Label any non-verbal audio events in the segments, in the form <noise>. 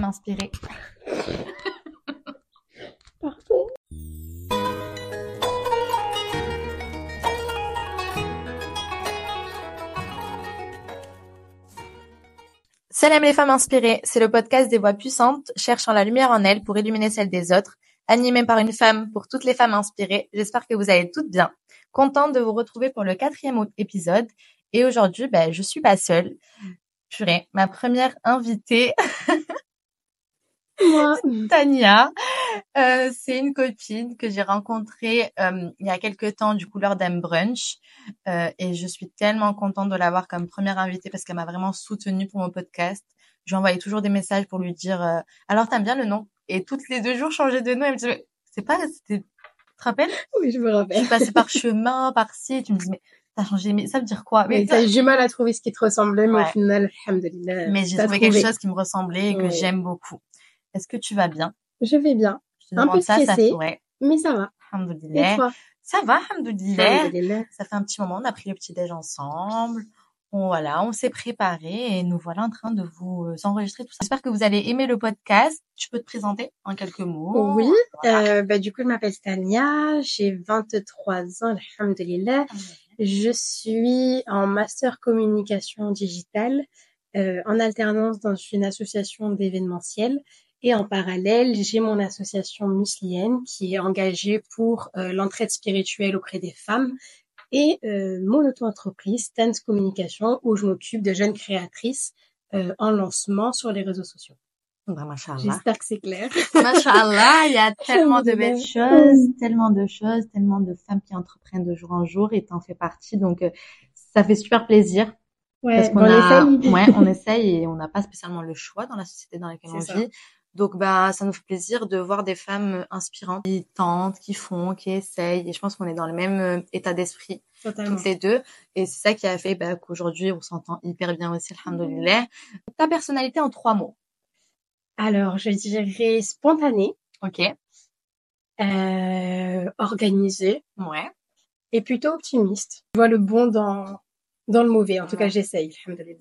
femmes inspirées. <laughs> Parfait. Salam les femmes inspirées, c'est le podcast des voix puissantes cherchant la lumière en elles pour illuminer celle des autres, animé par une femme pour toutes les femmes inspirées. J'espère que vous allez toutes bien. Contente de vous retrouver pour le quatrième épisode. Et aujourd'hui, ben, je suis pas seule. Purée, ma première invitée, <laughs> Moi. Tania, euh, c'est une copine que j'ai rencontrée euh, il y a quelques temps du coup lors d'un brunch euh, et je suis tellement contente de l'avoir comme première invitée parce qu'elle m'a vraiment soutenue pour mon podcast. Je lui envoyais toujours des messages pour lui dire euh, alors t'aimes bien le nom et toutes les deux jours changer de nom. Elle me disait c'est pas c'était tu te rappelles Oui, je me Je rappelle. suis passée par chemin par ci tu me dis mais t'as changé mais ça veut dire quoi Mais t'as eu du mal à trouver ce qui te ressemblait, mais Ouais. au final, alhamdoulilah. mais j'ai t'as trouvé quelque chose qui me ressemblait et que j'aime beaucoup. Est-ce que tu vas bien? Je vais bien, Je Un peu ça, ça stressée. ouais. mais ça va. Et toi? Ça va. Alhamdoulilah. Ça fait un petit moment, on a pris le petit déj ensemble. On, voilà, on s'est préparé et nous voilà en train de vous euh, enregistrer tout ça. J'espère que vous allez aimer le podcast. Tu peux te présenter en quelques mots. Oui, Voilà. euh, bah, du coup, je m'appelle Tania, j'ai 23 ans, alhamdoulilah. Je suis en master communication digitale, euh, en alternance dans une association d'événementiel. Et en parallèle, j'ai mon association muslienne qui est engagée pour euh, l'entraide spirituelle auprès des femmes et euh, mon auto-entreprise, Stance Communication, où je m'occupe de jeunes créatrices euh, en lancement sur les réseaux sociaux. Bah, mashallah. J'espère que c'est clair. Mashallah, il y a <laughs> tellement de belles choses, tellement de choses, tellement de femmes qui entreprennent de jour en jour et t'en fais partie. Donc, euh, ça fait super plaisir. Ouais, parce qu'on on a, essaye. ouais, on <laughs> essaye et on n'a pas spécialement le choix dans la société dans laquelle on ça. vit. Donc, bah, ça nous fait plaisir de voir des femmes inspirantes qui tentent, qui font, qui essayent. Et je pense qu'on est dans le même euh, état d'esprit Totalement. toutes les deux. Et c'est ça qui a fait bah, qu'aujourd'hui, on s'entend hyper bien aussi, alhamdoulilah. Ta personnalité en trois mots. Alors, je dirais spontané, Ok. euh, organisé Ouais. et plutôt optimiste. Je vois le bon dans dans le mauvais. En tout cas, j'essaye.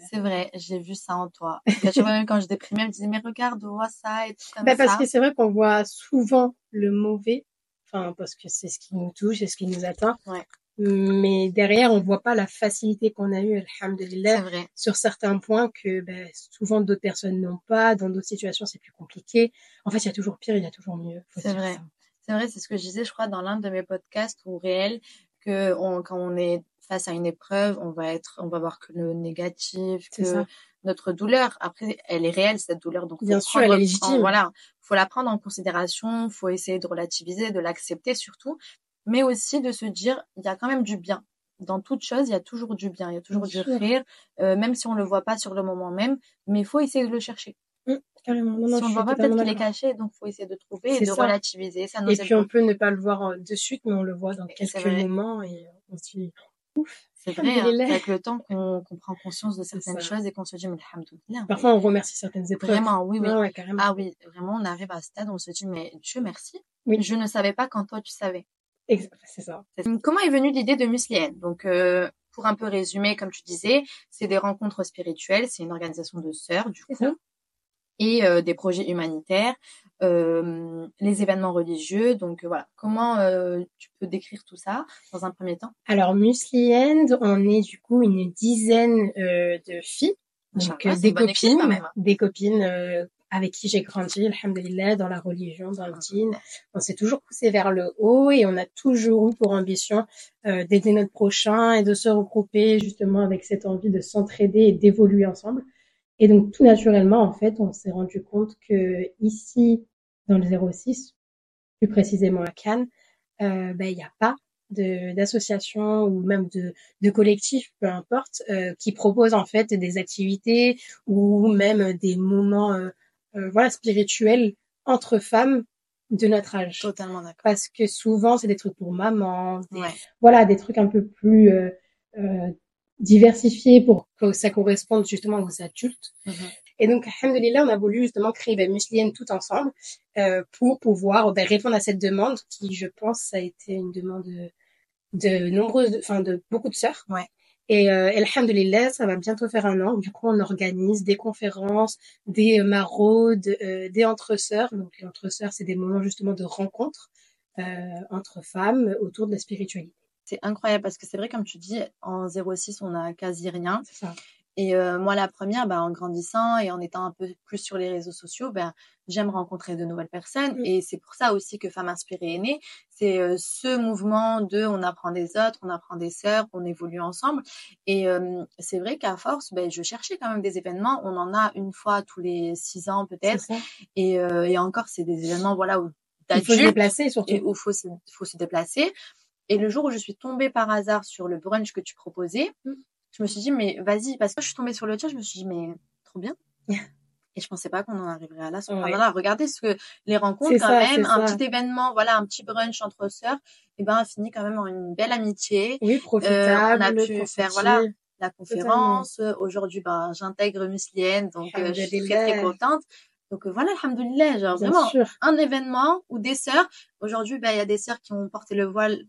C'est vrai, j'ai vu ça en toi. Tu vois, même quand je déprimais, elle me disait, mais regarde, vois ça et tout comme Bah, parce ça. que c'est vrai qu'on voit souvent le mauvais, enfin parce que c'est ce qui nous touche, c'est ce qui nous atteint. Ouais. Mais derrière, on voit pas la facilité qu'on a eue, C'est alhamdoulilah, vrai. sur certains points que bah, souvent d'autres personnes n'ont pas. Dans d'autres situations, c'est plus compliqué. En fait, il y a toujours pire, il y a toujours mieux. C'est vrai. C'est vrai, c'est ce que je disais, je crois, dans l'un de mes podcasts ou réels, que on, quand on est face à une épreuve, on va être, on va voir que le négatif, que ça. notre douleur. Après, elle est réelle cette douleur, donc Bien sûr, elle est en- légitime. voilà, faut la prendre en considération, faut essayer de relativiser, de l'accepter surtout, mais aussi de se dire, il y a quand même du bien. Dans toute chose, il y a toujours du bien, il y a toujours Bien du sûr. rire, euh, même si on le voit pas sur le moment même, mais il faut essayer de le chercher. Carrément. Non, non, si on voit pas, peut-être qu'il est caché, donc faut essayer de trouver et de ça. relativiser. Ça nous Et puis on peut ne pas le voir euh, de suite, mais on le voit dans quelques moments et on se dit ouf. C'est vrai, hein, avec le temps <laughs> qu'on prend conscience de certaines choses et qu'on se dit, mais alhamdoulilah. Parfois on remercie certaines épreuves. Vraiment, oui, oui. Ouais, ouais, carrément. Ah oui, vraiment, on arrive à un stade où on se dit, mais Dieu merci. Oui. Je ne savais pas quand toi tu savais. C'est ça. Comment est venue l'idée de Muslienne? Donc, euh, pour un peu résumer, comme tu disais, c'est des rencontres spirituelles, c'est une organisation de sœurs, du coup. Et euh, des projets humanitaires, euh, les événements religieux. Donc, euh, voilà. Comment euh, tu peux décrire tout ça dans un premier temps? Alors Musli End, on est du coup une dizaine euh, de filles, donc c'est des copines, même. des copines euh, avec qui j'ai grandi, alhamdulillah, dans la religion, dans le dîn. On s'est toujours poussé vers le haut et on a toujours eu pour ambition euh, d'aider notre prochain et de se regrouper justement avec cette envie de s'entraider et d'évoluer ensemble. Et donc tout naturellement, en fait, on s'est rendu compte que ici, dans le 06, plus précisément à Cannes, euh, ben, il n'y a pas d'associations ou même de, de collectifs, peu importe, euh, qui proposent en fait des activités ou même des moments euh, euh, voilà spirituels entre femmes de notre âge. Totalement d'accord. Parce que souvent c'est des trucs pour maman, des- Ouais. voilà des trucs un peu plus euh, euh, diversifiés pour que ça corresponde justement aux adultes. Mhm. Et donc, alhamdoulilah, on a voulu justement créer ben, Muslienne tout ensemble euh, pour pouvoir ben, répondre à cette demande qui, je pense, a été une demande de, de nombreuses, enfin de beaucoup de sœurs. Ouais. Et euh, alhamdulillah, ça va bientôt faire un an. Du coup, on organise des conférences, des maraudes, euh, des entre-sœurs. Donc, les entre-sœurs, c'est des moments justement de rencontre euh, entre femmes autour de la spiritualité. C'est incroyable parce que c'est vrai, comme tu dis, en 06, on a quasi rien. Ça. Et euh, moi, la première, bah, en grandissant et en étant un peu plus sur les réseaux sociaux, ben, j'aime rencontrer de nouvelles personnes. Mm. Et c'est pour ça aussi que Femmes inspirées est née. C'est euh, ce mouvement de on apprend des autres, on apprend des sœurs, on évolue ensemble. Et euh, c'est vrai qu'à force, ben, je cherchais quand même des événements. On en a une fois tous les six ans peut-être. Et, et encore, c'est des événements voilà où Il faut se déplacer surtout. et où faut faut se déplacer. Et le jour où je suis tombée par hasard sur le brunch que tu proposais, Mm. je me suis dit, mais vas-y, parce que je suis tombée sur le chat, je me suis dit, mais trop bien. <laughs> Et je pensais pas qu'on en arriverait à là. subhanallah. Regardez ce que les rencontres, quand ça, même, un ça. petit événement, voilà, un petit brunch entre sœurs, et ben, a fini quand même en une belle amitié. Oui, profitable. Euh, on a pu faire, voilà. La conférence, aujourd'hui, ben, j'intègre Muslienne, donc euh, je suis très, très contente. Donc euh, voilà, alhamdoulilah, genre Bien vraiment sûr. un événement où des sœurs, aujourd'hui, ben, il y a des sœurs qui ont porté le voile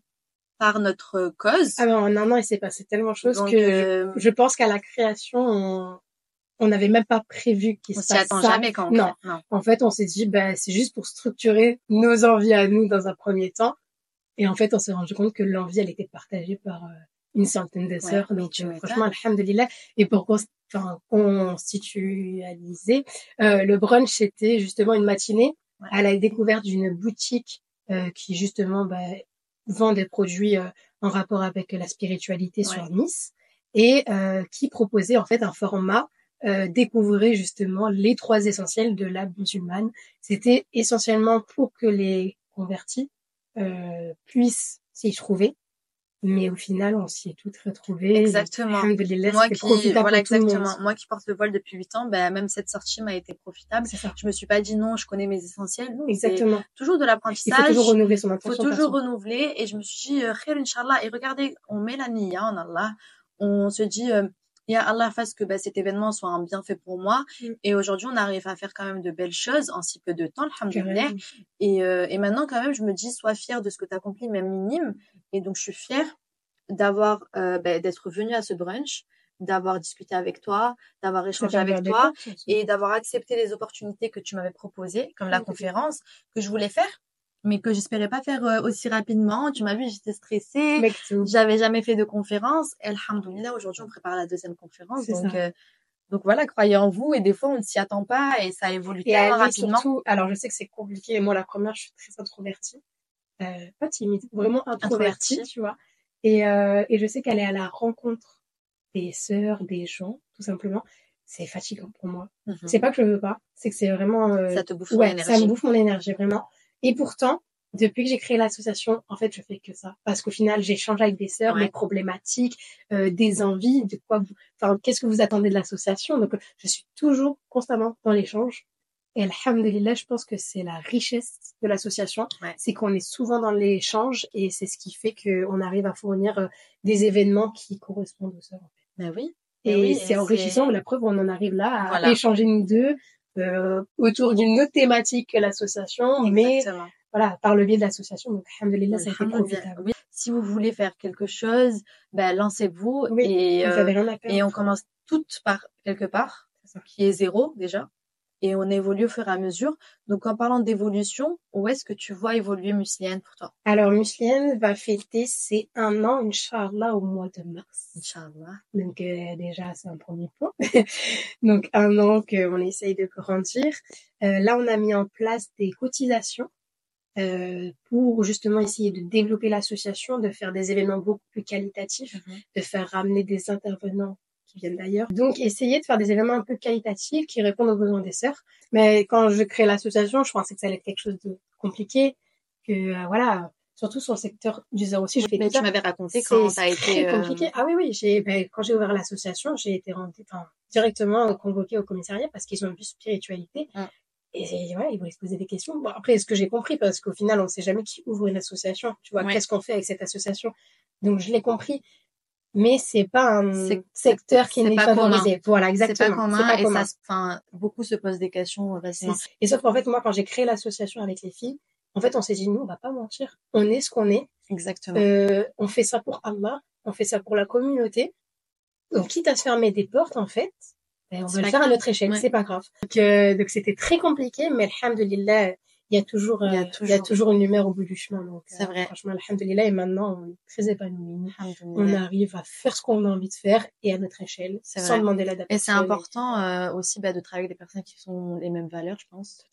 par notre cause. Ah ben, en un an, il s'est passé tellement de choses Donc, que euh, je pense qu'à la création, on on n'avait même pas prévu qu'il on se s'y passe attend ça. jamais quand on Non. non. En fait, on s'est dit, bah, c'est juste pour structurer nos envies à nous dans un premier temps. Et en fait, on s'est rendu compte que l'envie, elle était partagée par euh, une centaine de sœurs. mais Donc, euh, franchement, alhamdulillah. Et pour constitualiser, euh, le brunch, c'était justement une matinée Ouais. à la découverte d'une boutique euh, qui, justement, bah, vend des produits euh, en rapport avec la spiritualité Ouais. sur Nice et euh, qui proposait en fait un format euh, découvrir justement les trois essentiels de l'âme musulmane. C'était essentiellement pour que les convertis euh, puissent s'y trouver, mais au final, on s'y est toutes retrouvées. Exactement. Moi qui, voilà, pour tout le monde. exactement. Moi qui porte le voile depuis 8 ans, ben, même cette sortie m'a été profitable. C'est ça. Je me suis pas dit non, je connais mes essentiels. Non, Exactement. toujours de Il l'apprentissage. faut toujours renouveler son faut intention. toujours renouveler et je me suis dit euh, khair inchallah et regardez on met la niya en Allah on se dit euh, ya Allah fasse que bah, cet événement soit un bienfait pour moi. Mm. et aujourd'hui on arrive à faire quand même de belles choses en si peu de temps alhamdoulilah. Et, euh, et maintenant quand même je me dis sois fière de ce que tu as accompli même minime. Et donc je suis fière d'avoir euh, bah, d'être venue à ce brunch d'avoir discuté avec toi d'avoir échangé avec toi et d'avoir accepté les opportunités que tu m'avais proposées, comme la conférence que je voulais faire, mais que j'espérais pas faire euh, aussi rapidement. Tu m'as vu, j'étais stressée. J'avais jamais fait de conférence. Alhamdoulilah, aujourd'hui, on prépare la deuxième conférence. Donc, euh, donc voilà, croyez en vous. Et des fois, on ne s'y attend pas et ça évolue Et tellement rapidement. surtout, alors je sais que c'est compliqué. Moi, la première, je suis très introvertie. Euh, pas timide, vraiment introvertie, Introvertie. tu vois. Et, et je sais qu'aller à la rencontre des sœurs, des gens, tout simplement, c'est fatigant pour moi. Mhm. C'est pas que je veux pas, c'est que c'est vraiment... euh, Ça te bouffe ouais, énergie. ça me bouffe mon énergie, vraiment. Et pourtant, depuis que j'ai créé l'association, en fait, je fais que ça. Parce qu'au final, j'échange avec des sœurs, Ouais. des problématiques, euh, des envies, de quoi vous, enfin, qu'est-ce que vous attendez de l'association. Donc, je suis toujours constamment dans l'échange. Et alhamdulillah, je pense que c'est la richesse de l'association. Ouais. C'est qu'on est souvent dans l'échange et c'est ce qui fait qu'on arrive à fournir euh, des événements qui correspondent aux sœurs. en fait. Mais oui. Et Mais oui, c'est enrichissant. La preuve, on en arrive là à Voilà. échanger nous deux euh, autour d'une autre thématique que l'association, mais voilà, par le biais de l'association. Donc, alhamdulillah, ça a été Alhamdoulilah. profitable. Oui. Si vous voulez faire quelque chose, ben, lancez-vous Oui, et, euh, et on commence toutes par quelque part. Qui est zéro déjà, et on évolue au fur et à mesure. Donc en parlant d'évolution, où est-ce que tu vois évoluer Musliane pour toi? Alors, Musliane va fêter ses un an, Inch'Allah, au mois de mars. Inch'Allah. Donc euh, déjà, c'est un premier point. <laughs> Donc un an qu'on essaye de grandir. Euh, là, on a mis en place des cotisations euh, pour justement essayer de développer l'association, de faire des événements beaucoup plus qualitatifs, de faire ramener des intervenants qui viennent d'ailleurs. Donc essayer de faire des événements un peu qualitatifs qui répondent aux besoins des sœurs. Mais quand je crée l'association, je pensais que ça allait être quelque chose de compliqué, que euh, voilà, surtout sur le secteur du 06, je fais Mais tu m'avais raconté quand ça a été euh, compliqué. Ah oui, oui. J'ai, ben, quand j'ai ouvert l'association, j'ai été enfin, directement convoquée au commissariat parce qu'ils ont vu spiritualité. Mm. Et ouais, ils voulaient se poser des questions. Bon, après, ce que j'ai compris, parce qu'au final, on sait jamais qui ouvre une association. Tu vois, Ouais. qu'est-ce qu'on fait avec cette association? Donc, je l'ai compris. Mais c'est pas un C'est- secteur qui c'est n'est pas favorisé. Voilà, c'est exactement. pas commun et commun. ça, enfin, beaucoup se posent des questions facilement. C'est- Et sauf qu'en fait, moi, quand j'ai créé l'association avec les filles, en fait, on s'est dit, nous, on va pas mentir. On est ce qu'on est. Exactement. Euh, on fait ça pour Allah, on fait ça pour la communauté. Donc, quitte à se fermer des portes, en fait, ben, on C'est va le faire à notre échelle, Ouais. c'est pas grave. Donc, euh, donc c'était très compliqué, mais alhamdulillah, il y a toujours, Il y a euh, il y a toujours. une lumière au bout du chemin. Donc, C'est euh, vrai. franchement, alhamdulillah, et maintenant, on est très épanouis. On Alhamdoulilah. arrive à faire ce qu'on a envie de faire et à notre échelle, C'est sans vrai. demander à Et c'est important euh, aussi bah, de travailler avec des personnes qui ont les mêmes valeurs, je pense.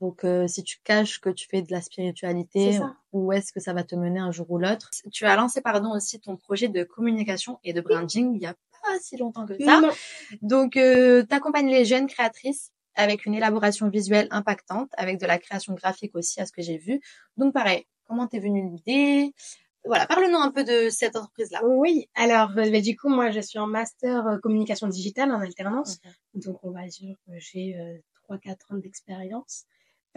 Donc, euh, si tu caches que tu fais de la spiritualité, ça. où est-ce que ça va te mener un jour ou l'autre Tu as lancé, pardon, aussi ton projet de communication et de branding il y a pas si longtemps que ça. Non. Donc, euh, tu accompagnes les jeunes créatrices avec une élaboration visuelle impactante, avec de la création graphique aussi, à ce que j'ai vu. Donc, pareil, comment t'es venue l'idée? Voilà, parle-nous un peu de cette entreprise-là. Oui, alors euh, bah, du coup, moi, je suis en master euh, communication digitale en alternance. Donc, on va dire que j'ai euh, 3-4 ans d'expérience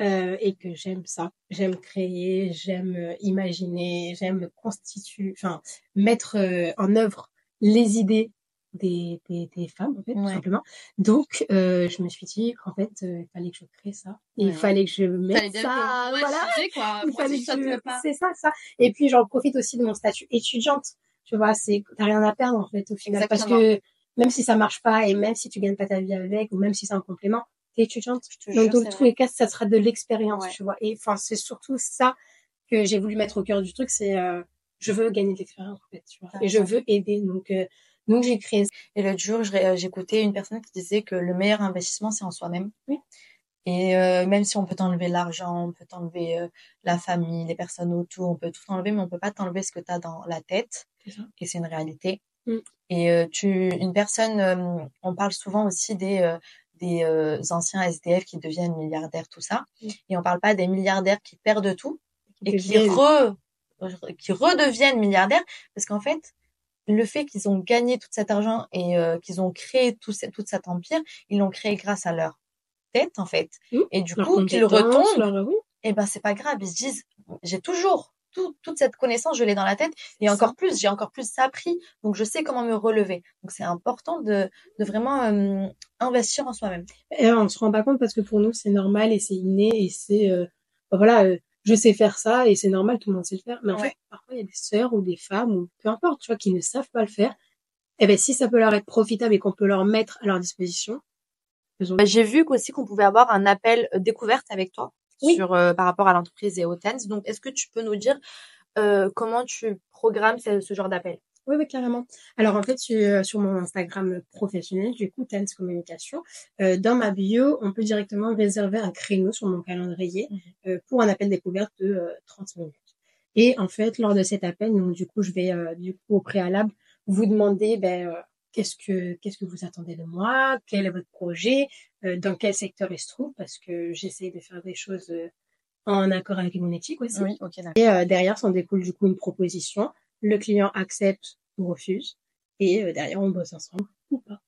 euh, et que j'aime ça. J'aime créer, j'aime euh, imaginer, j'aime constituer, enfin, mettre en œuvre les idées des, des, des femmes, en fait, Ouais. tout simplement. Donc, euh, je me suis dit qu'en fait, euh, il fallait que je crée ça. Ouais. il fallait que je mette ça, que- ouais, voilà. sujet, quoi. Il Moi, fallait si ça que je... C'est ça, ça. Et puis, j'en profite aussi de mon statut étudiante. Tu vois, c'est, t'as rien à perdre, en fait, au final. Exactement. Parce que même si ça marche pas et même si tu gagnes pas ta vie avec ou même si c'est un complément, t'es étudiante. Te Donc, jure, dans tous les cas, ça sera de l'expérience, tu vois. Et enfin, c'est surtout ça que j'ai voulu mettre au cœur du truc, c'est, euh, je veux gagner de l'expérience, en fait, tu vois. Et je veux aider. Donc, euh, donc j'ai créé Et l'autre jour, euh, j'écoutais une personne qui disait que le meilleur investissement, c'est en soi-même. Oui. Et euh, même si on peut t'enlever l'argent, on peut t'enlever euh, la famille, les personnes autour, on peut tout enlever, mais on peut pas t'enlever ce que tu as dans la tête. C'est ça. Et c'est une réalité. Mm. Et euh, tu, une personne, on parle souvent aussi des, des anciens SDF qui deviennent milliardaires, tout ça. Mm. Et on parle pas des milliardaires qui perdent tout et qui, re, qui redeviennent milliardaires parce qu'en fait, le fait qu'ils ont gagné tout cet argent et euh, qu'ils ont créé tout, ce- tout cet empire, ils l'ont créé grâce à leur tête, en fait. Mm. Et du coup, qu'ils retombent, leurs- oui, et ben c'est pas grave. Ils se disent, j'ai toujours tout, toute cette connaissance, je l'ai dans la tête. Et ça. encore plus, j'ai encore plus appris. Donc je sais comment me relever. Donc c'est important de, de vraiment euh, investir en soi-même. Et on se rend pas compte parce que pour nous, c'est normal et c'est inné et c'est, euh, voilà, euh, je sais faire ça et c'est normal, tout le monde sait le faire. Mais en Ouais. fait, parfois, il y a des sœurs ou des femmes ou peu importe, tu vois, qui ne savent pas le faire. Et ben, si ça peut leur être profitable et qu'on peut leur mettre à leur disposition, faisons Bah, J'ai vu qu'aussi qu'on pouvait avoir un appel euh, découverte avec toi Oui. sur euh, par rapport à l'entreprise et au TENS. Donc est-ce que tu peux nous dire euh, comment tu programmes ce, ce genre d'appel? Oui, oui, carrément. Alors, en fait, sur, euh, sur mon Instagram professionnel, du coup, Tense Communication, euh, dans ma bio, on peut directement réserver un créneau sur mon calendrier Mhm. euh, pour un appel découverte de euh, 30 minutes. Et en fait, lors de cet appel, donc, du coup, je vais, euh, du coup, au préalable, vous demander, ben, euh, qu'est-ce que, qu'est-ce que vous attendez de moi? Quel est votre projet? Euh, dans quel secteur il se trouve? Parce que j'essaie de faire des choses euh, en accord avec mon éthique aussi. Oui, ok, d'accord. Et euh, derrière, s'en découle du coup une proposition. Le client accepte ou refuse. Et euh, derrière, on bosse ensemble ou pas.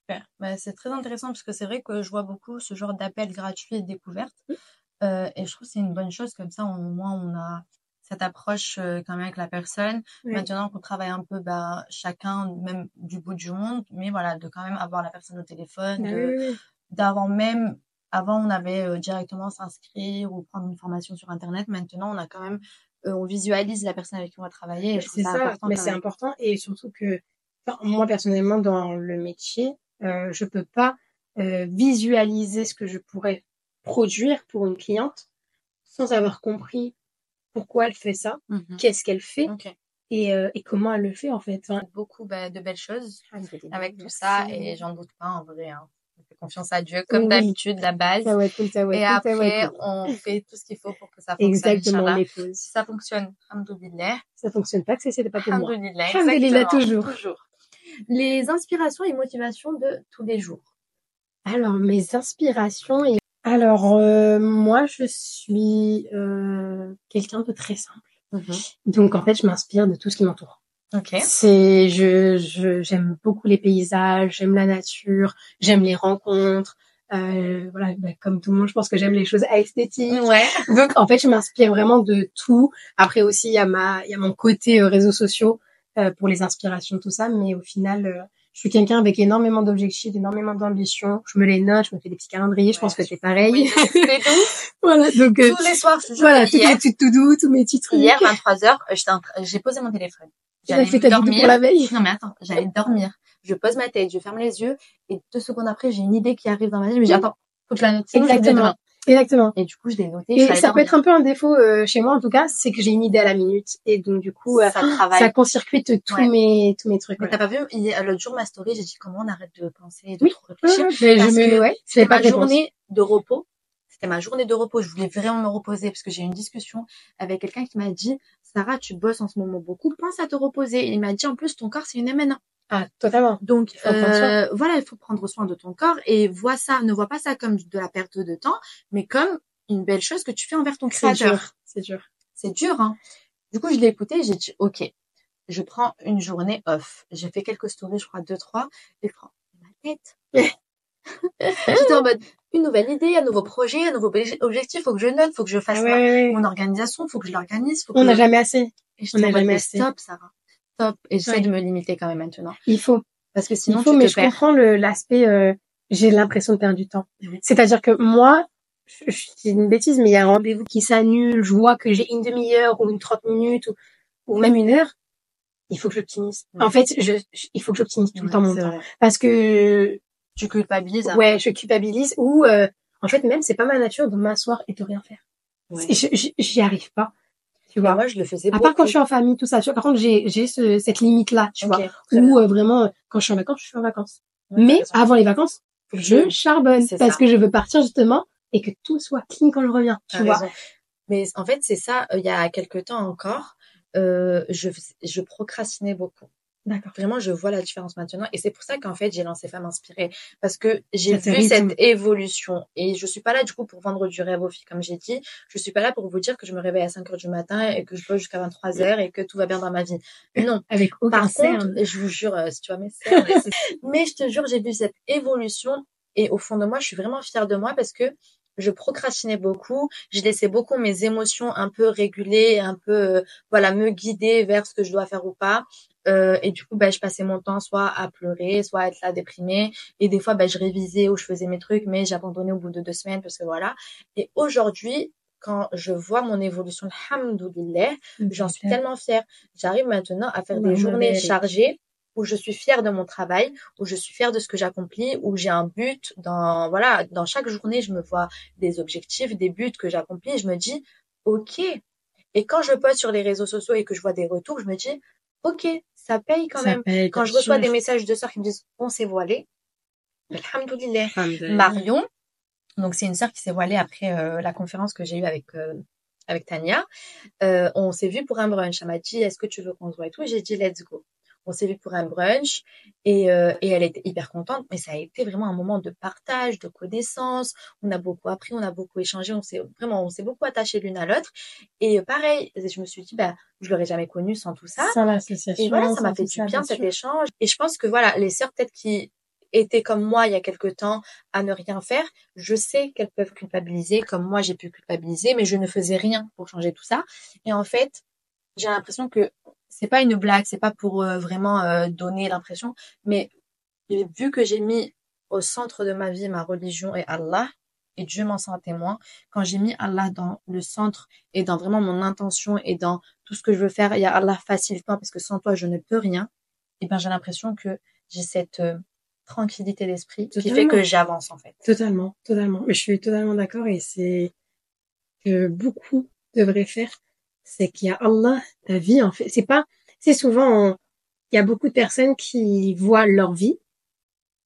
Super. Bah, c'est très intéressant parce que c'est vrai que je vois beaucoup ce genre d'appels gratuits et découvertes. Euh, et je trouve que c'est une bonne chose. Comme ça, au moins, on a cette approche euh, quand même avec la personne. Oui. Maintenant qu'on travaille un peu, bah, chacun, même du bout du monde, mais voilà, de quand même avoir la personne au téléphone, Bah oui, oui, d'avant même, avant on avait euh, directement s'inscrire ou prendre une formation sur internet. Maintenant, on a quand même, on visualise la personne avec qui on va travailler. C'est ça, important mais c'est important. Et surtout que, enfin, moi personnellement, dans le métier, euh, je peux pas euh, visualiser ce que je pourrais produire pour une cliente sans avoir compris pourquoi elle fait ça, Mhm. qu'est-ce qu'elle fait et, euh, et comment elle le fait en fait. Enfin, Beaucoup bah, de belles choses avec tout ça et j'en doute pas en vrai. Hein. Confiance à Dieu comme Oui. d'habitude, la base. Ça va être cool, ça va et après, être cool. on fait tout ce qu'il faut pour que ça fonctionne. Exactement. Si ça fonctionne, alhamdoulilah. Ça fonctionne pas que c'est- c'était pas pour moi. Alhamdoulilah, exactement. toujours. Les inspirations et motivations de tous les jours. Alors, mes inspirations. Et... Alors, euh, moi, je suis euh, quelqu'un de très simple. Donc, en fait, je m'inspire de tout ce qui m'entoure. Ok. C'est, je, je, j'aime beaucoup les paysages, j'aime la nature, j'aime les rencontres. Euh, voilà, bah, comme tout le monde, je pense que j'aime les choses esthétiques. Ouais. Donc, en fait, je m'inspire vraiment de tout. Après aussi, il y a ma, il y a mon côté euh, réseaux sociaux euh, pour les inspirations, tout ça. Mais au final, euh, je suis quelqu'un avec énormément d'objectifs, énormément d'ambitions. Je me les note, je me fais des petits calendriers. Je pense que c'est pareil. Oui, <laughs> voilà, donc euh, Tous les soirs, voilà, hier, mes petits to-do, tous mes petits trucs. hier 23h, j'ai posé mon téléphone. J'allais ta dormir. pour la veille. Non mais attends, j'allais dormir. Je pose ma tête, je ferme les yeux et deux secondes après, j'ai une idée qui arrive dans ma tête. Je me dis attends, faut que je la note. Exactement. Exactement. Et du coup, je l'ai noté. Et ça peut être un peu un défaut euh, chez moi en tout cas, c'est que j'ai une idée à la minute et donc du coup, ça, euh, travaille. ça court-circuite tous mes tous mes trucs. Mais t'as pas vu l'autre jour ma story, j'ai dit comment on arrête de penser, de trop réfléchir? mais je me, ouais, pas ma journée de repos. C'était ma journée de repos. Je voulais vraiment me reposer parce que j'ai eu une discussion avec quelqu'un qui m'a dit Sarah, tu bosses en ce moment beaucoup, pense à te reposer. Et il m'a dit en plus ton corps c'est une MNA. Ah, totalement. Donc euh, voilà, il faut prendre soin de ton corps et vois ça, ne vois pas ça comme de la perte de temps, mais comme une belle chose que tu fais envers ton créateur. C'est dur. C'est dur, hein. Du coup, je l'ai écouté, j'ai dit, OK, je prends une journée off. J'ai fait quelques stories, je crois deux, trois, et je prends ma tête. <laughs> J'étais en mode, une nouvelle idée, un nouveau projet, un nouveau objectif, faut que je note, faut que je fasse mon organisation, faut que je l'organise. On n'a jamais assez. On n'a jamais assez. Stop, Sarah top. Et j'essaie de me limiter quand même maintenant. Il faut. Parce que sinon, Il faut, tu mais je comprends l'aspect, euh, j'ai l'impression de perdre du temps. C'est-à-dire que moi, c'est une bêtise, mais il y a un rendez-vous qui s'annule, je vois que j'ai une demi-heure ou une trente minutes ou, ou même une heure. Il faut que j'optimise. En fait, je, il faut que j'optimise tout le temps mon temps. Parce que tu culpabilises. Hein. Ouais, je culpabilise ou euh, en fait même c'est pas ma nature de m'asseoir et de rien faire. Ouais. J'y arrive pas. Tu vois. moi, je le faisais. À part quand je suis en famille, tout ça. Tu vois, par contre, j'ai, j'ai ce, cette limite-là, tu vois. Où euh, vraiment, quand je suis en vacances, je suis en vacances. Mais avant les vacances, je charbonne parce que je veux partir justement et que tout soit clean quand je reviens, tu vois. Mais en fait, c'est ça. Euh, il y a quelques temps encore, euh, je, je procrastinais beaucoup. D'accord. Vraiment, je vois la différence maintenant. Et c'est pour ça qu'en fait, j'ai lancé Femmes Inspirées. Parce que j'ai vu cette évolution. Et je suis pas là, du coup, pour vendre du rêve aux filles, comme j'ai dit. Je suis pas là pour vous dire que je me réveille à 5 heures du matin et que je bosse jusqu'à 23 heures et que tout va bien dans ma vie. Non. <laughs> Avec aucun Par contre, je vous jure, euh, si tu vois mes cernes, <laughs> mais je te jure, j'ai vu cette évolution. Et au fond de moi, je suis vraiment fière de moi parce que je procrastinais beaucoup, je laissais beaucoup mes émotions un peu réguler, un peu euh, voilà me guider vers ce que je dois faire ou pas. Euh, et du coup, bah, je passais mon temps soit à pleurer, soit à être là déprimée. Et des fois, bah, je révisais ou je faisais mes trucs, mais j'abandonnais au bout de deux semaines parce que voilà. Et aujourd'hui, quand je vois mon évolution, alhamdoulilah, j'en suis tellement fière. J'arrive maintenant à faire des journées chargées où je suis fière de mon travail, où je suis fière de ce que j'accomplis, où j'ai un but dans, voilà, dans chaque journée, je me vois des objectifs, des buts que j'accomplis, je me dis, OK. Et quand je poste sur les réseaux sociaux et que je vois des retours, je me dis, OK, ça paye quand même. quand je reçois des messages de sœurs qui me disent on s'est voilé, alhamdoulilah. Marion, donc c'est une sœur qui s'est voilée après euh, la conférence que j'ai eue avec euh, avec Tania. Euh, on s'est vu pour un brunch. Elle m'a dit est-ce que tu veux qu'on se voit et tout? J'ai dit let's go on s'est vu pour un brunch et, euh, et elle était hyper contente. Mais ça a été vraiment un moment de partage, de connaissance. On a beaucoup appris, on a beaucoup échangé, on s'est vraiment, on s'est beaucoup attaché l'une à l'autre. Et pareil, je me suis dit, bah, je l'aurais jamais connu sans tout ça. Sans l'association. Et voilà, ça m'a fait du bien cet échange. Et je pense que voilà, les sœurs peut-être qui étaient comme moi il y a quelque temps à ne rien faire, je sais qu'elles peuvent culpabiliser, comme moi j'ai pu culpabiliser, mais je ne faisais rien pour changer tout ça. Et en fait, j'ai l'impression que c'est pas une blague, c'est pas pour euh, vraiment euh, donner l'impression, mais vu que j'ai mis au centre de ma vie ma religion et Allah, et Dieu m'en sent témoin, quand j'ai mis Allah dans le centre et dans vraiment mon intention et dans tout ce que je veux faire, il y a Allah facilite-moi parce que sans toi je ne peux rien, et ben j'ai l'impression que j'ai cette euh, tranquillité d'esprit qui fait que j'avance en fait. Totalement, totalement. Mais je suis totalement d'accord et c'est que beaucoup devraient faire c'est qu'il y a Allah, ta vie en fait. C'est pas, c'est souvent, il y a beaucoup de personnes qui voient leur vie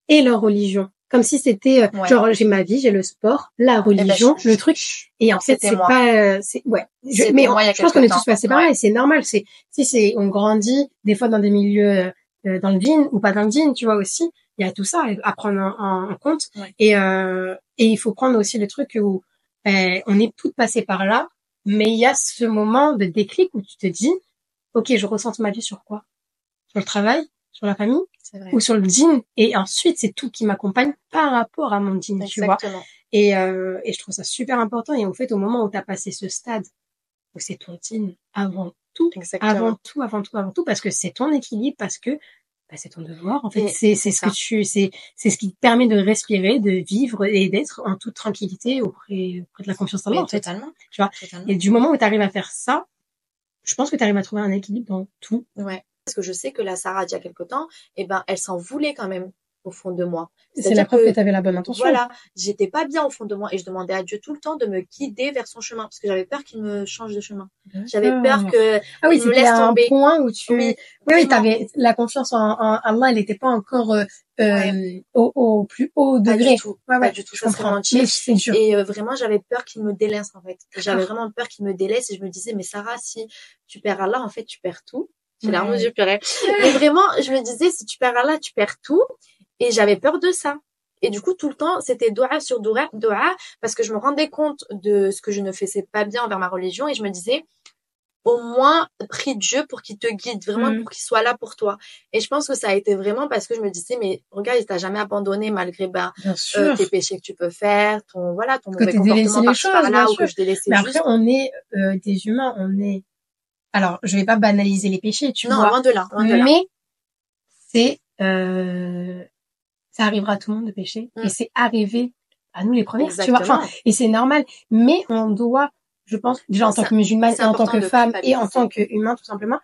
et leur religion comme si c'était euh, genre j'ai ma vie, j'ai le sport, la eh ben, religion, le truc. Et en fait c'est pas, euh, c'est ouais. Je, mais je pense qu'on est tous passés par là et c'est normal. C'est si c'est on grandit des fois dans des milieux euh, dans le djinn ou pas dans le djinn, tu vois aussi. Il y a tout ça à prendre en, compte et euh, et il faut prendre aussi le truc où ben, on est toutes passées par là mais il y a ce moment de déclic où tu te dis, ok, je ressens ma vie sur quoi? Sur le travail, sur la famille, ou sur le dîne. Et ensuite, c'est tout qui m'accompagne par rapport à mon dîne, tu vois? Et, euh, et je trouve ça super important. Et en fait, au moment où tu as passé ce stade, où c'est ton dîne avant tout, avant tout, avant tout, avant tout, parce que c'est ton équilibre, parce que bah, c'est ton devoir. En fait, c'est c'est ce que tu c'est c'est ce qui te permet de respirer, de vivre et d'être en toute tranquillité auprès, auprès de la confiance en toi. En fait. Totalement. Tu vois? Et du moment où tu arrives à faire ça, je pense que tu arrives à trouver un équilibre dans tout. Ouais. parce que je sais que la Sarah d'il y a quelque temps, eh ben, elle s'en voulait quand même au fond de moi. C'est la preuve que, tu avais la bonne intention. Voilà, j'étais pas bien au fond de moi et je demandais à Dieu tout le temps de me guider vers son chemin parce que j'avais peur qu'il me change de chemin. J'avais peur que ah oui, me laisse un tomber. point où tu oui, oui, t'avais la confiance en, en Allah, elle n'était pas encore euh, euh au, au, plus haut degré. Pas du tout, ouais, ouais, pas du tout. Je ça comprends. Mais c'est sûr. Et euh, vraiment, j'avais peur qu'il me délaisse en fait. J'avais Ah. vraiment peur qu'il me délaisse et je me disais mais Sarah, si tu perds Allah, en fait, tu perds tout. J'ai larmes aux yeux. Mais vraiment, je me disais si tu perds Allah, tu perds tout. Et j'avais peur de ça. Et du coup, tout le temps, c'était doha sur doha, doha, parce que je me rendais compte de ce que je ne faisais pas bien envers ma religion et je me disais, au moins, prie Dieu pour qu'il te guide, vraiment Mhm. pour qu'il soit là pour toi. Et je pense que ça a été vraiment parce que je me disais, mais regarde, il t'a jamais abandonné malgré, Bien euh, tes péchés que tu peux faire, ton, voilà, ton mauvais comportement par-ci choses, bien ou que je délaissais Mais juste. après, on est euh, des humains, on est. Alors, je vais pas banaliser les péchés, tu non, vois. loin de là, loin de là. Mais c'est euh, ça arrivera à tout le monde de pécher Mm. et c'est arrivé à nous les premiers, tu vois. Enfin, et c'est normal. Mais on doit, je pense, déjà en tant que musulmane et en tant que femme et en tant qu'humain tout simplement,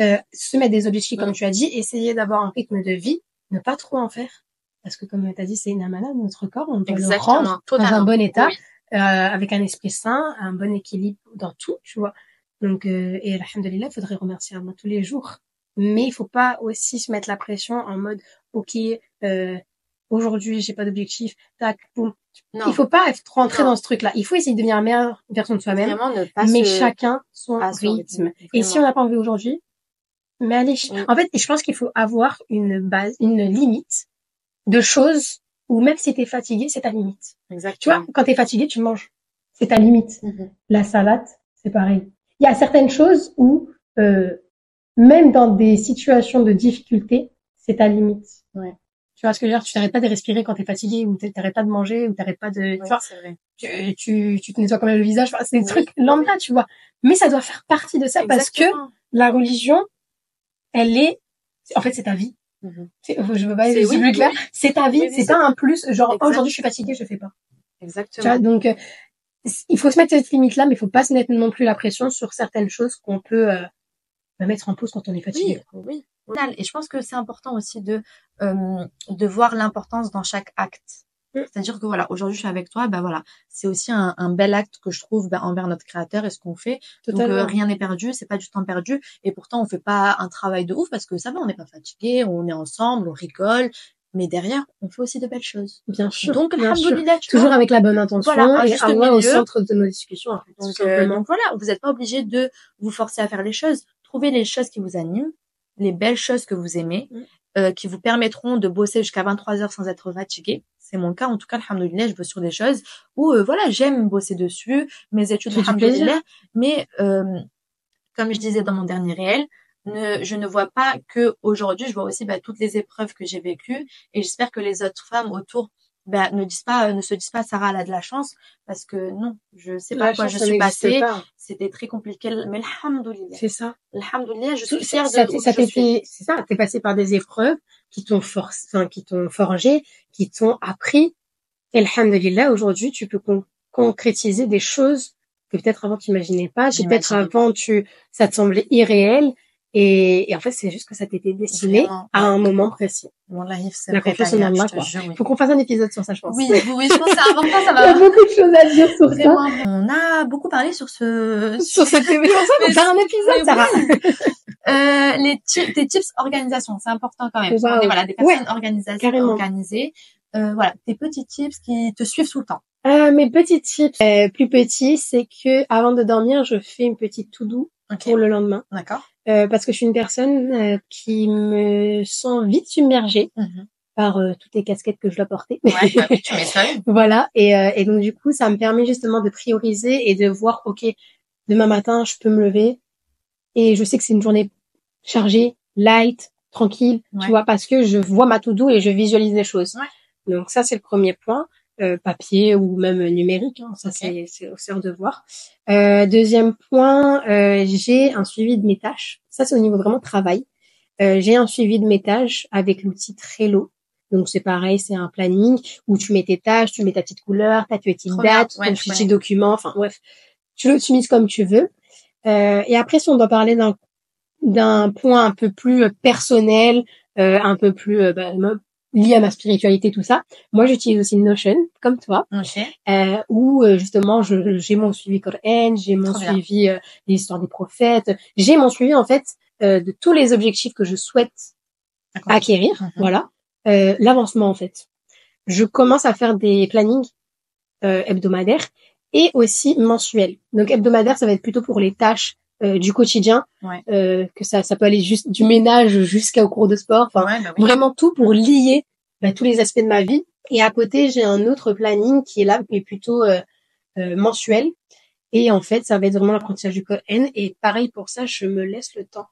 euh, se mettre des objectifs comme Mm. tu as dit, essayer d'avoir un rythme de vie, ne pas trop en faire. Parce que comme tu as dit, c'est une amana, notre corps, on doit le Exactement, rendre dans un totalement. bon état Oui. euh, avec un esprit sain, un bon équilibre dans tout, tu vois. Donc, euh, et alhamdulillah, il faudrait remercier Allah tous les jours. Mais il faut pas aussi se mettre la pression en mode, ok, euh, aujourd'hui j'ai pas d'objectif, tac, boum. Non, Il faut pas être rentrer Non. dans ce truc-là. Il faut essayer de devenir la meilleure version de soi-même, mais se... chacun son rythme. rythme, Et si on n'a pas envie aujourd'hui, mais allez. Oui. En fait, je pense qu'il faut avoir une base, une limite de choses où même si t'es fatigué, c'est ta limite. Tu Exactement. vois, quand t'es fatigué, tu manges. C'est ta limite. Mhm. La salade, c'est pareil. Il y a certaines choses où, euh, même dans des situations de difficulté, c'est ta limite. Ouais. Tu vois ce que je veux dire? Tu t'arrêtes pas de respirer quand t'es fatigué, ou t'es- t'arrêtes pas de manger, ou t'arrêtes pas de... Ouais, tu vois, vrai. tu, tu, tu te nettoies quand même le visage. Enfin, c'est des Oui. trucs lambda, tu vois. Mais ça doit faire partie de ça parce que la religion, elle est... En fait, c'est ta vie. Mhm. Je veux pas être oui, plus clair. oui. C'est ta vie, c'est pas un plus. Genre, aujourd'hui, je suis fatiguée, je fais pas. Tu Exactement. vois, donc, euh, il faut se mettre cette limite-là, mais il faut pas se mettre non plus la pression sur certaines choses qu'on peut euh, mettre en pause quand on est fatigué. Oui, oui. Et je pense que c'est important aussi de euh, de voir l'importance dans chaque acte. Mm. C'est-à-dire que voilà, aujourd'hui je suis avec toi, ben voilà, c'est aussi un, un bel acte que je trouve ben, envers notre créateur et ce qu'on fait. Donc Totalement. euh, rien n'est perdu, c'est pas du temps perdu. Et pourtant on fait pas un travail de ouf parce que ça va, on n'est pas fatigué, on est ensemble, on rigole. Mais derrière, on fait aussi de belles choses. Bien sûr. Donc, bien sûr. Toujours avec la bonne intention Voilà, et Allah au centre de nos discussions. en fait, tout Donc, euh, donc voilà, vous n'êtes pas obligé de vous forcer à faire les choses. Trouvez les choses qui vous animent, les belles choses que vous aimez, Mm. euh, qui vous permettront de bosser jusqu'à 23 heures sans être fatigué. C'est mon cas, en tout cas, alhamdoulilah, je bosse sur des choses où, euh, voilà, j'aime bosser dessus, mes études, alhamdoulilah. Mais, euh, comme je disais dans mon dernier réel, ne, je ne vois pas que aujourd'hui, je vois aussi bah, toutes les épreuves que j'ai vécues et j'espère que les autres femmes autour bah, ne disent pas, ne se disent pas Sarah elle a de la chance parce que non, je sais pas La quoi chance, je suis passée, pas. c'était très compliqué, mais alhamdoulilah, C'est ça. alhamdoulilah, je suis fière de ça, ça suis. t'es passé par des épreuves qui t'ont forcé, enfin, qui t'ont forgé, qui t'ont appris. Et alhamdulillah, aujourd'hui, tu peux con- concrétiser des choses que peut-être avant tu imaginais pas, que peut-être avant tu, ça te semblait irréel. Et, et en fait, c'est juste que ça t'était destiné Vraiment, à ouais. un moment précis. C'est La confiance en Allah, quoi. jure, oui. Faut qu'on fasse un épisode sur ça, je pense. Oui, <laughs> oui, je pense que c'est important, ça Il y a va beaucoup de choses à dire sur ça. On a beaucoup parlé sur ce, Sur cette émission, ça, <laughs> on va faire un épisode, Sarah. Euh, les tes tips organisation, c'est important quand même. Wow. est, voilà, des personnes organisation, carrément. organisées. Euh, voilà, tes petits tips qui te suivent tout le temps. Euh, mes petits tips euh, plus petits, c'est que avant de dormir, je fais une petite to do Ok. pour le lendemain. D'accord. Euh, parce que je suis une personne euh, qui me sent vite submergée Mhm. par euh, toutes les casquettes que je dois porter. Ouais, bah oui, tu <laughs> m'étonnes. voilà. Et, euh, et donc du coup, ça me permet justement de prioriser et de voir, ok, demain matin, je peux me lever et je sais que c'est une journée chargée, light, tranquille, Ouais. tu vois, parce que je vois ma to do et je visualise les choses. Ouais. Donc ça, c'est le premier point. Euh, papier ou même numérique, hein, ça Ok. c'est aussi un devoir. Euh, deuxième point, euh, j'ai un suivi de mes tâches. Ça c'est au niveau vraiment travail. Euh, j'ai un suivi de mes tâches avec l'outil Trello. Donc c'est pareil, c'est un planning où tu mets tes tâches, tu mets ta petite couleur, ta petite Trop date, Ouais, ton connais. document, enfin bref, tu l'optimises comme tu veux. Euh, et après, si on doit parler d'un d'un point un peu plus personnel, euh, un peu plus euh, bah, lié à ma spiritualité, tout ça. Moi, j'utilise aussi Notion, comme toi, euh, où euh, justement, j'ai mon suivi Coran, j'ai mon suivi euh, l'histoire des prophètes, j'ai mon suivi en fait de tous les objectifs que je souhaite acquérir. Mhm. Voilà, l'avancement en fait. Je commence à faire des plannings hebdomadaires et aussi mensuels. Donc hebdomadaire, ça va être plutôt pour les tâches euh, du quotidien, euh, que ça, ça peut aller juste du ménage jusqu'au cours de sport, enfin bah vraiment tout pour lier bah, tous les aspects de ma vie. Et à côté, j'ai un autre planning qui est là, mais plutôt euh, euh, mensuel. Et en fait, ça va être vraiment l'apprentissage du code N. Et pareil pour ça, je me laisse le temps.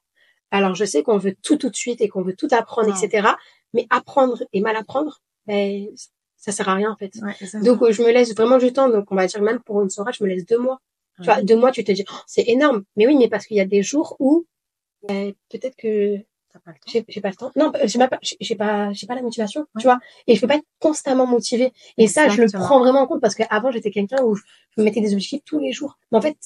Alors, je sais qu'on veut tout tout de suite et qu'on veut tout apprendre, etc. Mais apprendre et mal apprendre, ben, ça sert à rien en fait. donc, je me laisse vraiment du temps. Donc, on va dire même pour une soirée, je me laisse deux mois tu vois, deux mois, tu te dis, oh, c'est énorme. Mais oui, mais parce qu'il y a des jours où ben, peut-être que j'ai pas le temps. Non, j'ai pas, j'ai pas, j'ai pas la motivation, tu vois. Et je peux pas être constamment motivée. Et ça, je le prends vraiment en compte parce qu'avant, j'étais quelqu'un où je me mettais des objectifs tous les jours. Mais en fait,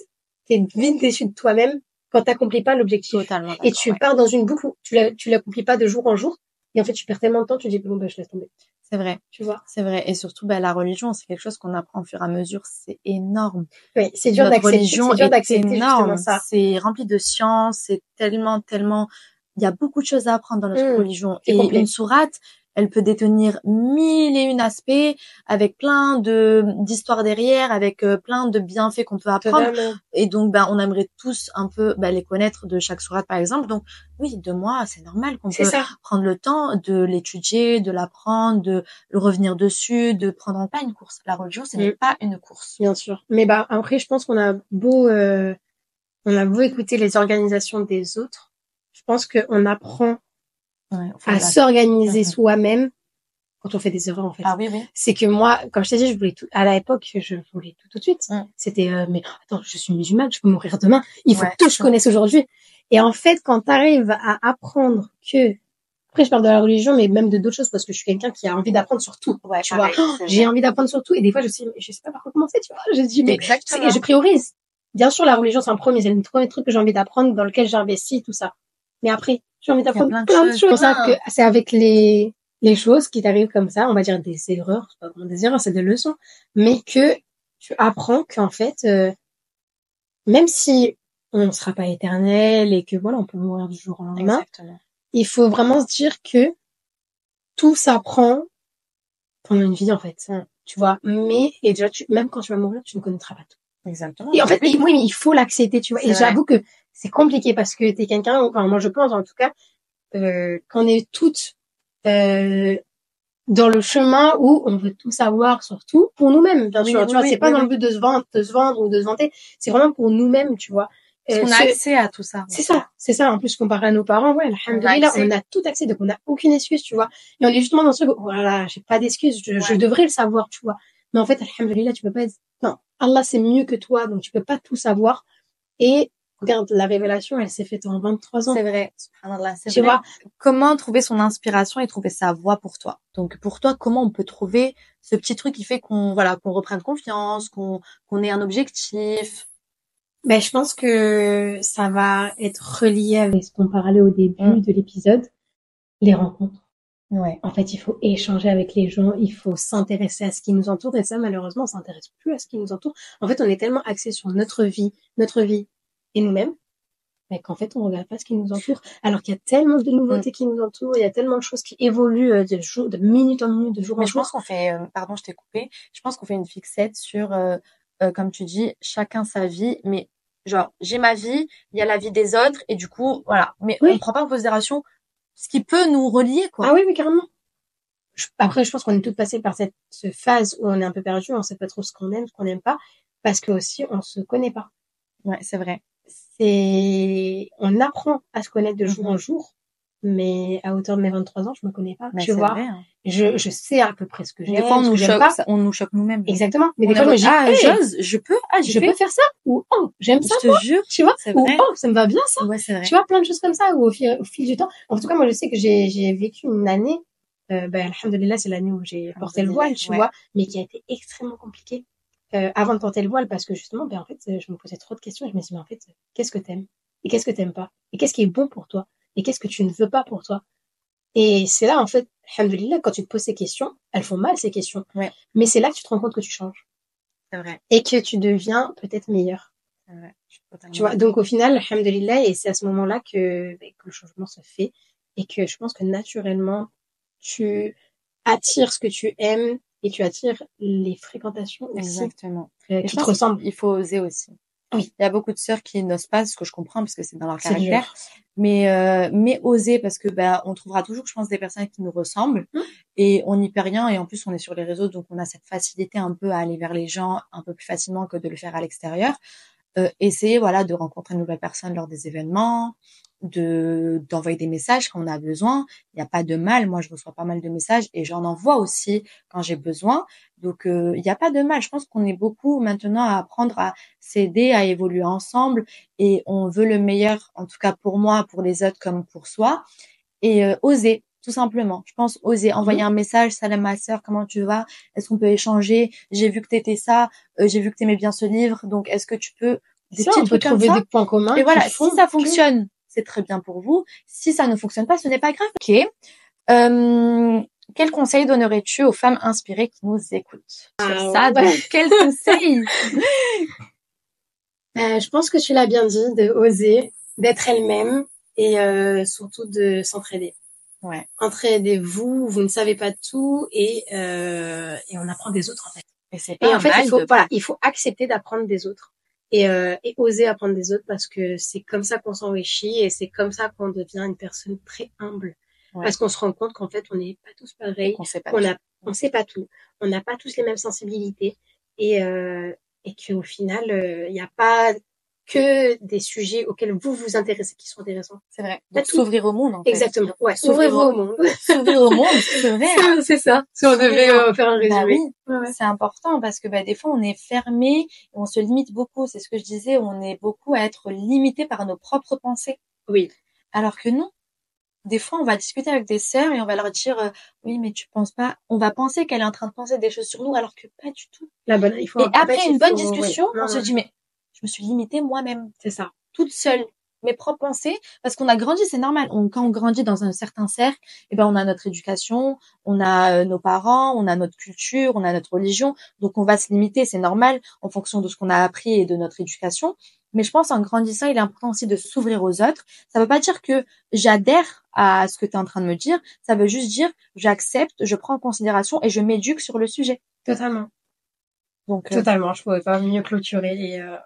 t'es vite déçu de toi-même quand t'accomplis pas l'objectif. Totalement. Et tu pars dans une boucle où tu l'accomplis pas de jour en jour. Et en fait, tu perds tellement de temps, tu te dis, bon, ben, je laisse tomber. C'est vrai. Tu vois? C'est vrai. Et surtout, bah, la religion, c'est quelque chose qu'on apprend au fur et à mesure. C'est énorme. Oui, c'est dur d'accepter. religion est énorme. C'est rempli de science. C'est tellement, tellement, il y a beaucoup de choses à apprendre dans notre mmh. religion. Et une sourate, elle peut détenir mille et une aspects avec plein de d'histoires derrière, avec euh, plein de bienfaits qu'on peut apprendre. Et donc, ben, on aimerait tous un peu ben, les connaître de chaque sourate, par exemple. Donc, oui, de moi, c'est normal qu'on peut prendre le temps de l'étudier, de l'apprendre, de le revenir dessus, de prendre pas une course. La religion, ce n'est mm. pas une course. Bien sûr. Mais bah après, je pense qu'on a beau, euh, on a beau écouter les organisations des autres, je pense qu'on apprend à s'organiser soi-même quand on fait des erreurs en fait. Ah oui, oui. C'est que moi, comme je t'ai dit, je voulais tout à l'époque, je voulais tout tout de suite. C'était euh, mais attends, je suis musulmane, je peux mourir demain. Il faut que je connaisse aujourd'hui. Et en fait, quand tu arrives à apprendre que après je parle de la religion mais même de d'autres choses parce que je suis quelqu'un qui a envie d'apprendre sur tout. Ouais, tu vois, j'ai envie d'apprendre sur tout et des fois je sais je sais pas par quoi commencer, tu vois. Je dis mais Exactement. je priorise. Bien sûr, la religion c'est un premier, c'est le premier truc que j'ai envie d'apprendre dans lequel j'investis tout ça. Mais après, j'ai envie d'apprendre plein, de choses. C'est pour ça que c'est avec les, les choses qui t'arrivent comme ça, on va dire des erreurs, c'est pas vraiment des erreurs, c'est des leçons, mais que tu apprends qu'en fait, euh, même si on ne sera pas éternel et que voilà, on peut mourir du jour au lendemain, il faut vraiment se dire que tout s'apprend pendant une vie en fait, tu vois. Mais et déjà, tu, même quand tu vas mourir, tu ne connaîtras pas tout. Exactement. Et en fait, oui, mais il faut l'accepter, tu vois. Et j'avoue que c'est compliqué parce que t'es quelqu'un, enfin moi je pense en tout cas, euh, qu'on est toutes euh, dans le chemin où on veut tout savoir sur tout pour nous-mêmes, bien sûr. tu vois, c'est pas dans le but de se vendre, de se vendre ou de se vanter. C'est vraiment pour nous-mêmes, tu vois. Parce qu'on a accès à tout ça. C'est ça, c'est ça. En plus, comparé à nos parents, ouais, alhamdoulilah, on a tout accès, donc on n'a aucune excuse, tu vois. Et on est justement dans ce truc, voilà, j'ai pas d'excuse, je, je, devrais le savoir, tu vois. Mais en fait, alhamdoulilah, tu peux pas être, non, Allah c'est mieux que toi, donc tu peux pas tout savoir. Et Regarde, la révélation, elle s'est faite en 23 ans. C'est vrai. Tu vois, comment trouver son inspiration et trouver sa voie pour toi? Donc pour toi, comment on peut trouver ce petit truc qui fait qu'on voilà, qu'on reprenne confiance, qu'on qu'on ait un objectif? Ben je pense que ça va être relié avec ce qu'on parlait au début mm. de l'épisode, les rencontres. Ouais. En fait, il faut échanger avec les gens, il faut s'intéresser à ce qui nous entoure et ça malheureusement, on s'intéresse plus à ce qui nous entoure. En fait, on est tellement axé sur notre vie, notre vie et nous-mêmes, mais qu'en fait, on regarde pas ce qui nous entoure. Alors qu'il y a tellement de nouveautés mm. qui nous entourent, il y a tellement de choses qui évoluent euh, de jour, de minute en minute, de jour en mais jour. je pense qu'on fait, euh, pardon, je t'ai coupé. Je pense qu'on fait une fixette sur, euh, comme tu dis, chacun sa vie, mais genre, j'ai ma vie, il y a la vie des autres, et du coup, voilà. Mais on ne prend pas en considération ce qui peut nous relier, quoi. Ah oui, oui, carrément. Après, je pense qu'on est toutes passées par cette, phase où on est un peu perdu, on sait pas trop ce qu'on aime, ce qu'on n'aime pas, parce que aussi, on se connaît pas. Ouais, c'est vrai c'est on apprend à se connaître de jour en mhm. jour mais à hauteur de mes 23 ans je me connais pas tu vois. hein. je, je sais à peu près ce que j'aime des fois on nous choque on nous choque nous-mêmes. Exactement. Mais des fois je me dis ah j'ose je peux ah je, peux faire ça ou oh j'aime ça je te jure tu vois. ou oh ça me va bien ça. Ouais, vrai. tu vois plein de choses comme ça ou au fil, au fil du temps. En tout cas moi je sais que j'ai j'ai vécu une année euh, ben alhamdulillah c'est l'année où j'ai porté le voile tu vois mais qui a été extrêmement compliquée euh, avant de porter le voile parce que justement ben en fait je me posais trop de questions et je me suis dit mais en fait qu'est-ce que t'aimes? Et qu'est-ce que t'aimes pas, et qu'est-ce qui est bon pour toi, et qu'est-ce que tu ne veux pas pour toi? Et c'est là, en fait, alhamdoulilah, quand tu te poses ces questions, elles font mal, ces questions. Ouais. Mais c'est là que tu te rends compte que tu changes. C'est vrai. Et que tu deviens peut-être meilleur. Vrai. Tu vois, donc au final, alhamdoulilah, et c'est à ce moment-là que, ben, que le changement se fait. Et que je pense que naturellement, tu attires ce que tu aimes et tu attires les fréquentations aussi Exactement. euh, qui je te ressemblent. qu'il faut oser aussi. Oui. Il y a beaucoup de sœurs qui n'osent pas, ce que je comprends, parce que c'est dans leur caractère. dur. Mais euh, mais oser, parce que bah on trouvera toujours, je pense, des personnes qui nous ressemblent Mm. et on n'y perd rien. Et en plus, on est sur les réseaux, donc on a cette facilité un peu à aller vers les gens un peu plus facilement que de le faire à l'extérieur. Euh, essayer voilà de rencontrer de nouvelles personnes lors des événements, de d'envoyer des messages quand on a besoin. Il n'y a pas de mal. Moi, je reçois pas mal de messages et j'en envoie aussi quand j'ai besoin. Donc, euh, il n'y a pas de mal. Je pense qu'on est beaucoup maintenant à apprendre à s'aider, à évoluer ensemble et on veut le meilleur, en tout cas pour moi, pour les autres comme pour soi. Et euh, oser, tout simplement. Je pense oser envoyer un message, salam ma sœur, comment tu vas? Est-ce qu'on peut échanger? J'ai vu que t'étais ça, euh, j'ai vu que t'aimais bien ce livre, donc est-ce que tu peux des Ça, petits on peut trucs comme trouver ça? des points communs. et voilà, si ça fonctionne, c'est très bien pour vous. Si ça ne fonctionne pas, ce n'est pas grave. Ok. Euh, quel conseil donnerais-tu aux femmes inspirées qui nous écoutent Sur Ah, ça, ouais. donc, quel conseil? <laughs> Euh, je pense que tu l'as bien dit, de oser, d'être elle-même et euh, surtout de s'entraider. Ouais. Entraidez-vous, vous ne savez pas tout et, euh, et on apprend des autres en fait. Et Et en fait, il faut, de- voilà, il faut accepter d'apprendre des autres et, euh, et oser apprendre des autres parce que c'est comme ça qu'on s'enrichit et c'est comme ça qu'on devient une personne très humble. Ouais. Parce qu'on se rend compte qu'en fait, on n'est pas tous pareils, qu'on sait pas. on a, on sait pas tout, on n'a pas tous les mêmes sensibilités et euh, et qu'au final, euh, il n'y a pas que des sujets auxquels vous vous intéressez qui sont intéressants. C'est vrai. Donc, s'ouvrir au monde, en fait. Exactement. Ouais, S'ouvrir au- monde. S'ouvrir au monde, <laughs> c'est vrai. hein. c'est ça. Si on devait euh, faire un résumé. Bah oui, Ouais, c'est important parce que bah, des fois on est fermé, et on se limite beaucoup. C'est ce que je disais, on est beaucoup à être limité par nos propres pensées. Oui. Alors que non. Des fois, on va discuter avec des sœurs et on va leur dire euh, oui, mais tu penses pas. On va penser qu'elle est en train de penser des choses sur nous, alors que pas du tout. La bonne, il faut et après une bonne discussion, ouais. Non, on se non, dit mais je me suis limitée moi-même, c'est ça. toute seule, mes propres pensées, parce qu'on a grandi, c'est normal. On, quand on grandit dans un certain cercle, eh ben on a notre éducation, on a euh, nos parents, on a notre culture, on a notre religion, donc on va se limiter, c'est normal en fonction de ce qu'on a appris et de notre éducation. Mais je pense en grandissant, il est important aussi de s'ouvrir aux autres. Ça veut pas dire que j'adhère à ce que tu es en train de me dire, ça veut juste dire j'accepte, je prends en considération et je m'éduque sur le sujet. Totalement. Donc euh, Totalement. Je pouvais pas mieux clôturer et, euh,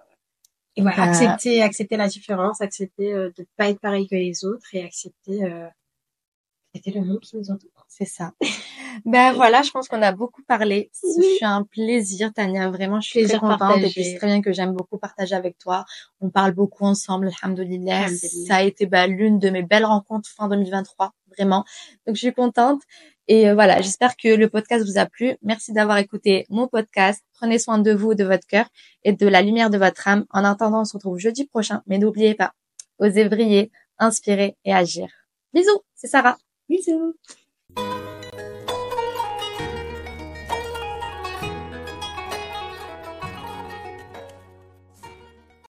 et voilà, Bah. accepter, accepter la différence, accepter euh, de pas être pareil que les autres et accepter, euh, accepter le monde qui nous entoure. C'est ça. <laughs> Ben voilà, je pense qu'on a beaucoup parlé. Ce Oui. fut un plaisir, Tania. Vraiment, je suis Plaisir très contente. partagé. Et puis, c'est très bien que j'aime beaucoup partager avec toi. On parle beaucoup ensemble, alhamdoulilah. Ça a été bah, l'une de mes belles rencontres fin 2023, vraiment. Donc, je suis contente. Et euh, voilà, j'espère que le podcast vous a plu. Merci d'avoir écouté mon podcast. Prenez soin de vous, de votre cœur et de la lumière de votre âme. En attendant, on se retrouve jeudi prochain. Mais n'oubliez pas, osez briller, inspirer et agir. Bisous, c'est Sarah. Bisous.